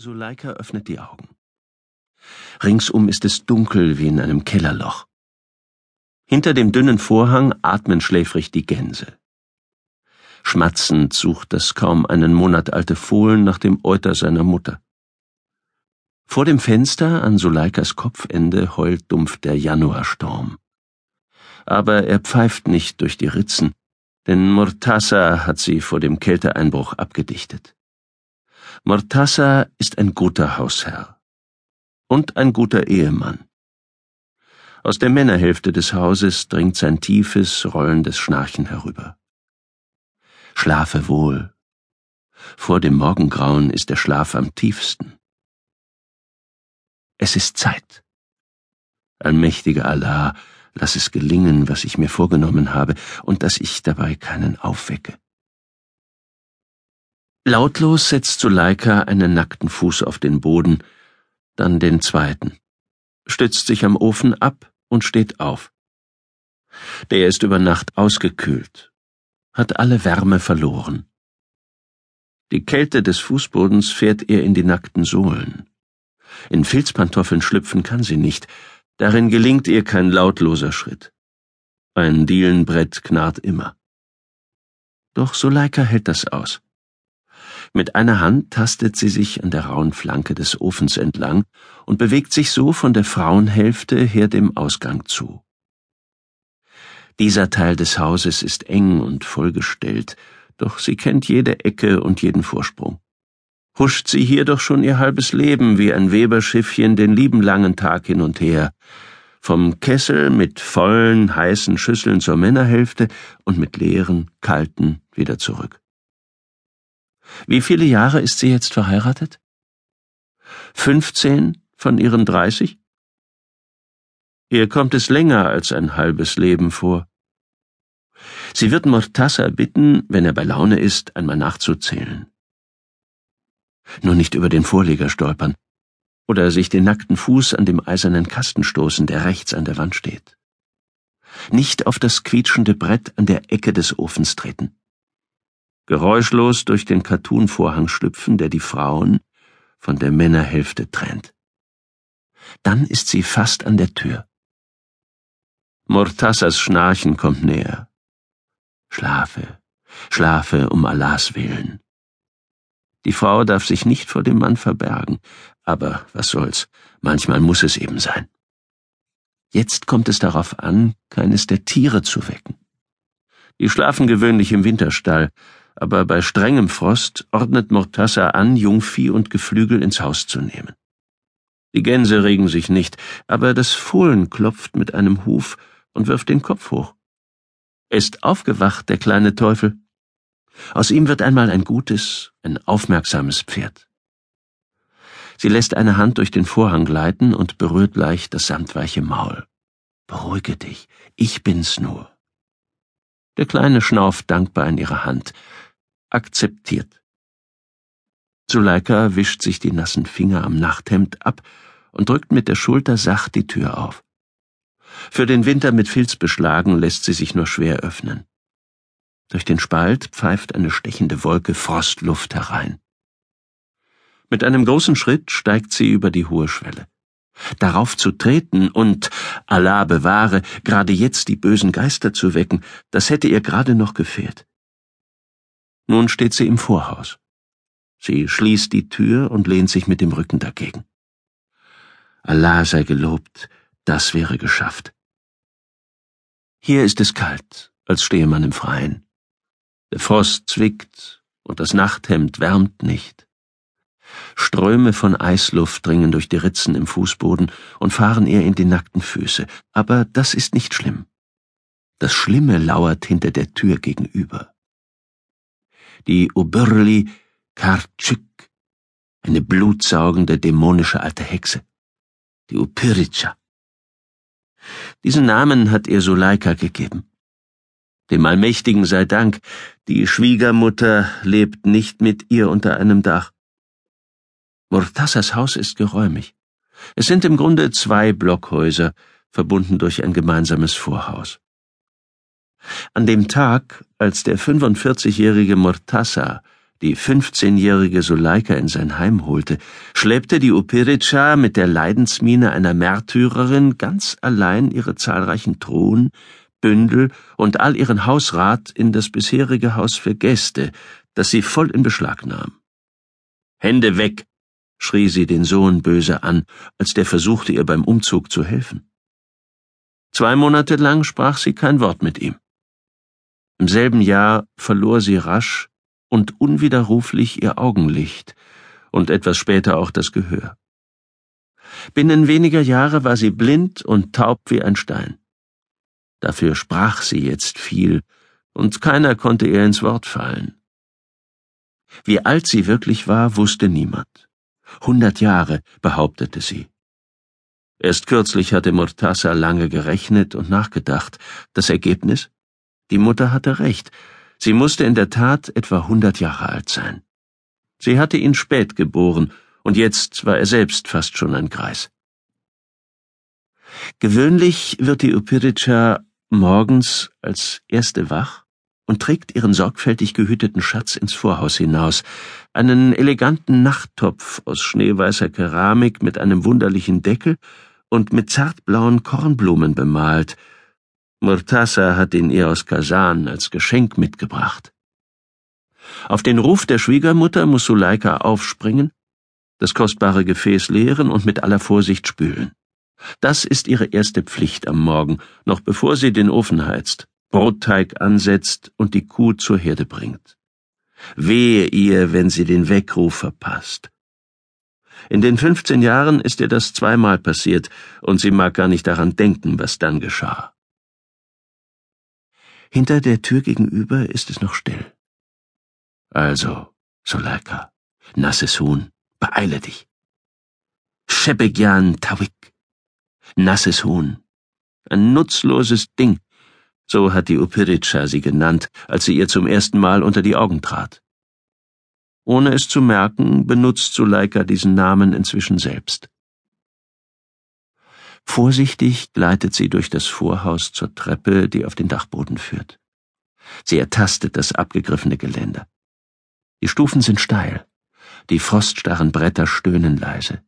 Suleika öffnet die Augen. Ringsum ist es dunkel wie in einem Kellerloch. Hinter dem dünnen Vorhang atmen schläfrig die Gänse. Schmatzend sucht das kaum einen Monat alte Fohlen nach dem Euter seiner Mutter. Vor dem Fenster an Suleikas Kopfende heult dumpf der Januarsturm. Aber er pfeift nicht durch die Ritzen, denn Murtasa hat sie vor dem Kälteeinbruch abgedichtet. Mortassa ist ein guter Hausherr und ein guter Ehemann. Aus der Männerhälfte des Hauses dringt sein tiefes, rollendes Schnarchen herüber. Schlafe wohl. Vor dem Morgengrauen ist der Schlaf am tiefsten. Es ist Zeit. Allmächtiger Allah, lass es gelingen, was ich mir vorgenommen habe, und dass ich dabei keinen aufwecke. Lautlos setzt Suleika einen nackten Fuß auf den Boden, dann den zweiten, stützt sich am Ofen ab und steht auf. Der ist über Nacht ausgekühlt, hat alle Wärme verloren. Die Kälte des Fußbodens fährt ihr in die nackten Sohlen. In Filzpantoffeln schlüpfen kann sie nicht, darin gelingt ihr kein lautloser Schritt. Ein Dielenbrett knarrt immer. Doch Suleika hält das aus. Mit einer Hand tastet sie sich an der rauen Flanke des Ofens entlang und bewegt sich so von der Frauenhälfte her dem Ausgang zu. Dieser Teil des Hauses ist eng und vollgestellt, doch sie kennt jede Ecke und jeden Vorsprung. Huscht sie hier doch schon ihr halbes Leben wie ein Weberschiffchen den lieben langen Tag hin und her, vom Kessel mit vollen, heißen Schüsseln zur Männerhälfte und mit leeren, kalten wieder zurück. Wie viele Jahre ist sie jetzt verheiratet? Fünfzehn von ihren dreißig? Ihr kommt es länger als ein halbes Leben vor. Sie wird Mortassa bitten, wenn er bei Laune ist, einmal nachzuzählen. Nur nicht über den Vorleger stolpern oder sich den nackten Fuß an dem eisernen Kasten stoßen, der rechts an der Wand steht. Nicht auf das quietschende Brett an der Ecke des Ofens treten geräuschlos durch den Kattunvorhang schlüpfen, der die Frauen von der Männerhälfte trennt. Dann ist sie fast an der Tür. Mortassas Schnarchen kommt näher. Schlafe, schlafe um Allahs willen. Die Frau darf sich nicht vor dem Mann verbergen, aber was soll's, manchmal muss es eben sein. Jetzt kommt es darauf an, keines der Tiere zu wecken. Die schlafen gewöhnlich im Winterstall, aber bei strengem Frost ordnet Mortassa an, Jungvieh und Geflügel ins Haus zu nehmen. Die Gänse regen sich nicht, aber das Fohlen klopft mit einem Huf und wirft den Kopf hoch. Ist aufgewacht, der kleine Teufel. Aus ihm wird einmal ein gutes, ein aufmerksames Pferd. Sie lässt eine Hand durch den Vorhang gleiten und berührt leicht das samtweiche Maul. Beruhige dich, ich bin's nur. Der Kleine schnauft dankbar in ihre Hand akzeptiert. Zuleika wischt sich die nassen Finger am Nachthemd ab und drückt mit der Schulter sacht die Tür auf. Für den Winter mit Filz beschlagen lässt sie sich nur schwer öffnen. Durch den Spalt pfeift eine stechende Wolke Frostluft herein. Mit einem großen Schritt steigt sie über die hohe Schwelle. Darauf zu treten und, Allah bewahre, gerade jetzt die bösen Geister zu wecken, das hätte ihr gerade noch gefehlt. Nun steht sie im Vorhaus. Sie schließt die Tür und lehnt sich mit dem Rücken dagegen. Allah sei gelobt, das wäre geschafft. Hier ist es kalt, als stehe man im Freien. Der Frost zwickt und das Nachthemd wärmt nicht. Ströme von Eisluft dringen durch die Ritzen im Fußboden und fahren ihr in die nackten Füße, aber das ist nicht schlimm. Das Schlimme lauert hinter der Tür gegenüber die Oberli Karczyk, eine blutsaugende, dämonische alte Hexe, die Upirica. Diesen Namen hat ihr Suleika gegeben. Dem Allmächtigen sei Dank, die Schwiegermutter lebt nicht mit ihr unter einem Dach. Murtassas Haus ist geräumig. Es sind im Grunde zwei Blockhäuser, verbunden durch ein gemeinsames Vorhaus. An dem Tag, als der 45-jährige Murtassa die 15-jährige Suleika in sein Heim holte, schleppte die Upirica mit der Leidensmiene einer Märtyrerin ganz allein ihre zahlreichen Truhen, Bündel und all ihren Hausrat in das bisherige Haus für Gäste, das sie voll in Beschlag nahm. Hände weg! schrie sie den Sohn böse an, als der versuchte, ihr beim Umzug zu helfen. Zwei Monate lang sprach sie kein Wort mit ihm. Im selben Jahr verlor sie rasch und unwiderruflich ihr Augenlicht und etwas später auch das Gehör. Binnen weniger Jahre war sie blind und taub wie ein Stein. Dafür sprach sie jetzt viel, und keiner konnte ihr ins Wort fallen. Wie alt sie wirklich war, wusste niemand. Hundert Jahre, behauptete sie. Erst kürzlich hatte Murtasa lange gerechnet und nachgedacht. Das Ergebnis? Die Mutter hatte recht. Sie musste in der Tat etwa hundert Jahre alt sein. Sie hatte ihn spät geboren, und jetzt war er selbst fast schon ein Greis. Gewöhnlich wird die Upirica morgens als erste wach und trägt ihren sorgfältig gehüteten Schatz ins Vorhaus hinaus, einen eleganten Nachttopf aus schneeweißer Keramik mit einem wunderlichen Deckel und mit zartblauen Kornblumen bemalt. Murtasa hat ihn ihr aus Kasan als Geschenk mitgebracht. Auf den Ruf der Schwiegermutter muss Suleika aufspringen, das kostbare Gefäß leeren und mit aller Vorsicht spülen. Das ist ihre erste Pflicht am Morgen, noch bevor sie den Ofen heizt. Brotteig ansetzt und die Kuh zur Herde bringt. Wehe ihr, wenn sie den Weckruf verpasst. In den 15 Jahren ist ihr das zweimal passiert, und sie mag gar nicht daran denken, was dann geschah. Hinter der Tür gegenüber ist es noch still. Also, Soleika, nasses Huhn, beeile dich. Shebegyan Tawik, nasses Huhn, ein nutzloses Ding, so hat die Upirica sie genannt, als sie ihr zum ersten Mal unter die Augen trat. Ohne es zu merken, benutzt Suleika diesen Namen inzwischen selbst. Vorsichtig gleitet sie durch das Vorhaus zur Treppe, die auf den Dachboden führt. Sie ertastet das abgegriffene Geländer. Die Stufen sind steil, die froststarren Bretter stöhnen leise.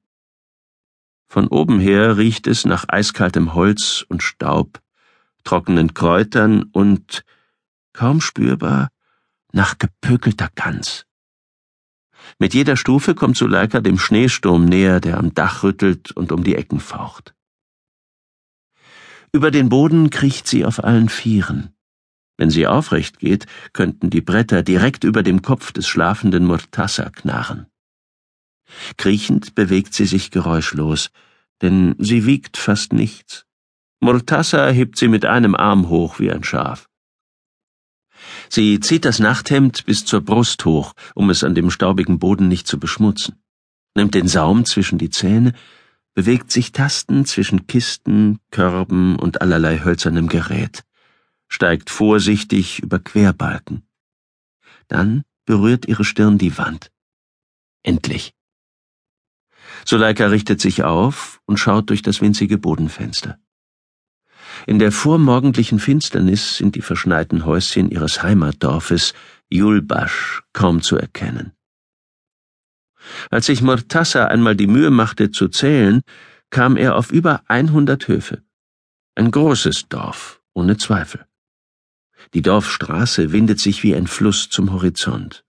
Von oben her riecht es nach eiskaltem Holz und Staub, trockenen Kräutern und, kaum spürbar, nach gepökelter Gans. Mit jeder Stufe kommt Suleika dem Schneesturm näher, der am Dach rüttelt und um die Ecken faucht. Über den Boden kriecht sie auf allen Vieren. Wenn sie aufrecht geht, könnten die Bretter direkt über dem Kopf des schlafenden Murtassa knarren. Kriechend bewegt sie sich geräuschlos, denn sie wiegt fast nichts. Murtassa hebt sie mit einem Arm hoch wie ein Schaf. Sie zieht das Nachthemd bis zur Brust hoch, um es an dem staubigen Boden nicht zu beschmutzen, nimmt den Saum zwischen die Zähne, bewegt sich tastend zwischen Kisten, Körben und allerlei hölzernem Gerät, steigt vorsichtig über Querbalken. Dann berührt ihre Stirn die Wand. Endlich. Suleika richtet sich auf und schaut durch das winzige Bodenfenster. In der vormorgendlichen Finsternis sind die verschneiten Häuschen ihres Heimatdorfes Julbasch kaum zu erkennen. Als sich Murtassa einmal die Mühe machte zu zählen, kam er auf über 100 Höfe. Ein großes Dorf, ohne Zweifel. Die Dorfstraße windet sich wie ein Fluss zum Horizont.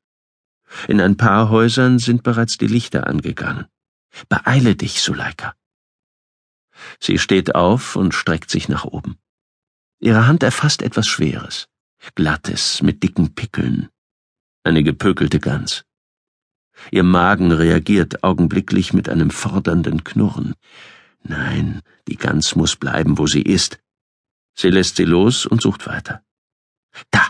In ein paar Häusern sind bereits die Lichter angegangen. Beeile dich, Suleika. Sie steht auf und streckt sich nach oben. Ihre Hand erfasst etwas Schweres, Glattes mit dicken Pickeln. Eine gepökelte Gans. Ihr Magen reagiert augenblicklich mit einem fordernden Knurren. Nein, die Gans muss bleiben, wo sie ist. Sie lässt sie los und sucht weiter. Da!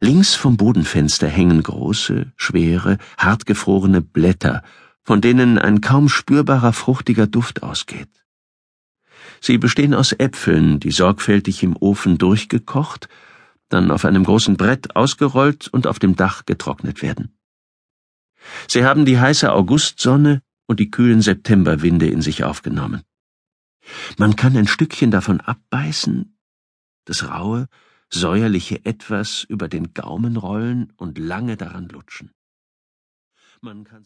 Links vom Bodenfenster hängen große, schwere, hartgefrorene Blätter, von denen ein kaum spürbarer fruchtiger Duft ausgeht. Sie bestehen aus Äpfeln, die sorgfältig im Ofen durchgekocht, dann auf einem großen Brett ausgerollt und auf dem Dach getrocknet werden. Sie haben die heiße Augustsonne und die kühlen Septemberwinde in sich aufgenommen. Man kann ein Stückchen davon abbeißen, das raue, säuerliche Etwas über den Gaumen rollen und lange daran lutschen. Man kann